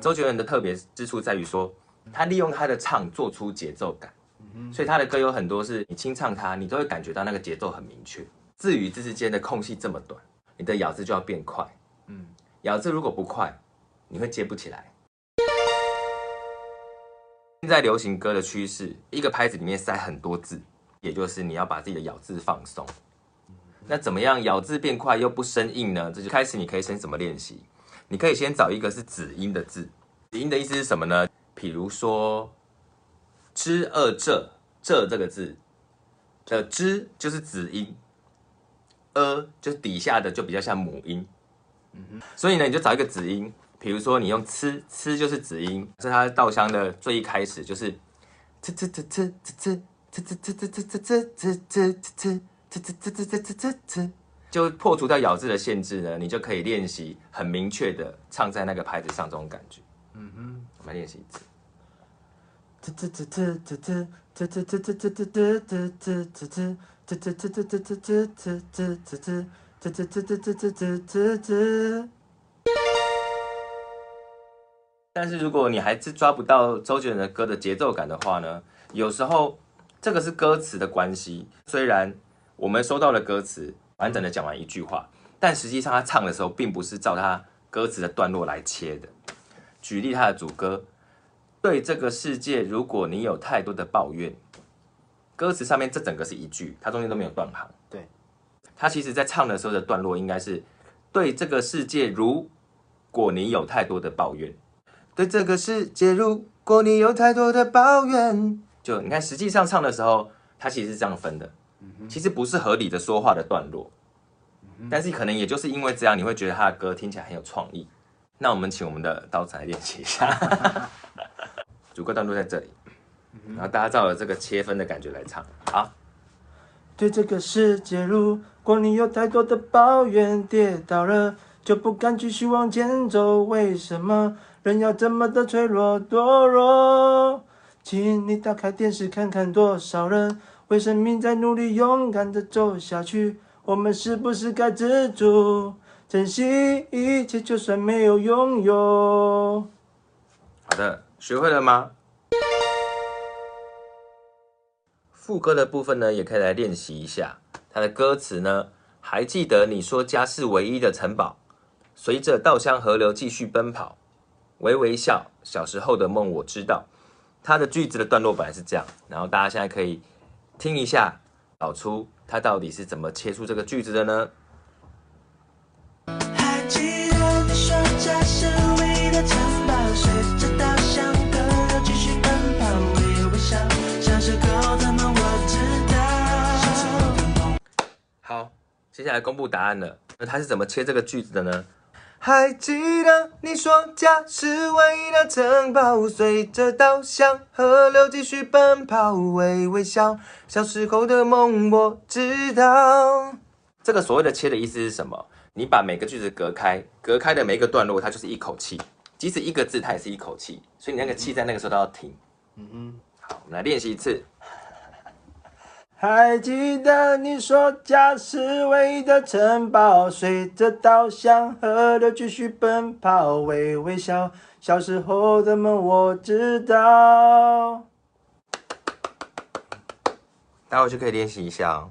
周杰伦的特别之处在于说，他利用他的唱做出节奏感，所以他的歌有很多是你清唱他，你都会感觉到那个节奏很明确。字与字之间的空隙这么短，你的咬字就要变快。嗯，咬字如果不快，你会接不起来。现在流行歌的趋势，一个拍子里面塞很多字，也就是你要把自己的咬字放松。那怎么样咬字变快又不生硬呢？这就开始你可以先怎么练习？你可以先找一个是子音的字，子音的意思是什么呢？比如说“知二这”这这个字的“知”就是子音。呃，就是底下的就比较像母音，嗯哼，所以呢，你就找一个子音，比如说你用吃，吃就是子音，这是它稻香的最一开始就是吃吃吃吃吃吃吃吃吃吃吃吃吃吃吃吃吃吃吃，就破除掉咬字的限制呢，你就可以练习很明确的唱在那个拍子上这种感觉，嗯哼，我们练习一次。但是如果你还是抓不到周杰伦的歌的节奏感的话呢？有时候这个是歌词的关系。虽然我们收到了歌词，完整的讲完一句话，但实际上他唱的时候并不是照他歌词的段落来切的。举例他的主歌：对这个世界，如果你有太多的抱怨。歌词上面这整个是一句，它中间都没有断行。对，他其实在唱的时候的段落应该是：对这个世界，如果你有太多的抱怨，对这个世界，如果你有太多的抱怨，就你看，实际上唱的时候，他其实是这样分的。其实不是合理的说话的段落，但是可能也就是因为这样，你会觉得他的歌听起来很有创意。那我们请我们的刀子来练习一下，主歌段落在这里。然后大家照着这个切分的感觉来唱，好。对这个世界，如果你有太多的抱怨，跌倒了就不敢继续往前走，为什么人要这么的脆弱堕落？请你打开电视看看，多少人为生命在努力，勇敢的走下去。我们是不是该知足，珍惜一切，就算没有拥有？好的，学会了吗？副歌的部分呢，也可以来练习一下。它的歌词呢，还记得你说家是唯一的城堡，随着稻香河流继续奔跑，微微笑，小时候的梦我知道。它的句子的段落本来是这样，然后大家现在可以听一下，找出它到底是怎么切出这个句子的呢？还记得你说家是唯一的城堡，随着稻香河流继续奔跑，微微笑，小时候的梦。好，接下来公布答案了。那他是怎么切这个句子的呢？还记得你说家是唯一的城堡，随着稻香河流继续奔跑，微微笑，小时候的梦我知道。这个所谓的切的意思是什么？你把每个句子隔开，隔开的每一个段落，它就是一口气，即使一个字，它也是一口气，所以你那个气在那个时候都要停。嗯哼，好，我们来练习一次。还记得你说家是唯一的城堡，随着稻香河流继续奔跑，微微笑，小时候的梦我知道。待会就可以练习一下哦。